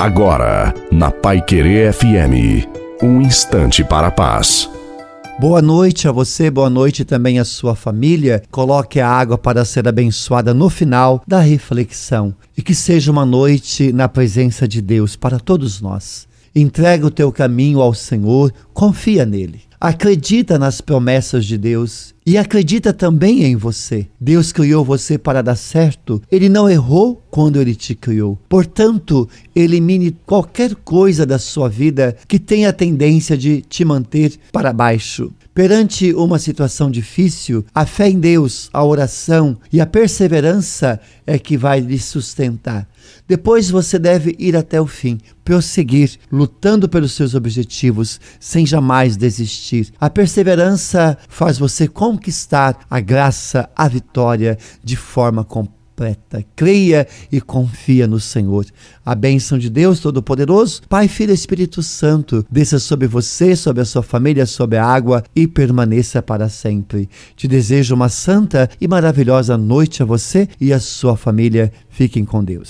Agora, na Pai Querer FM, um instante para a paz. Boa noite a você, boa noite também à sua família. Coloque a água para ser abençoada no final da reflexão e que seja uma noite na presença de Deus para todos nós. Entrega o teu caminho ao Senhor, confia nele. Acredita nas promessas de Deus e acredita também em você. Deus criou você para dar certo. Ele não errou quando ele te criou. Portanto, elimine qualquer coisa da sua vida que tenha a tendência de te manter para baixo. Perante uma situação difícil, a fé em Deus, a oração e a perseverança é que vai lhe sustentar. Depois você deve ir até o fim, prosseguir, lutando pelos seus objetivos, sem jamais desistir. A perseverança faz você conquistar a graça, a vitória de forma completa completa. Creia e confia no Senhor. A bênção de Deus Todo-Poderoso, Pai, Filho e Espírito Santo, desça sobre você, sobre a sua família, sobre a água e permaneça para sempre. Te desejo uma santa e maravilhosa noite a você e a sua família. Fiquem com Deus.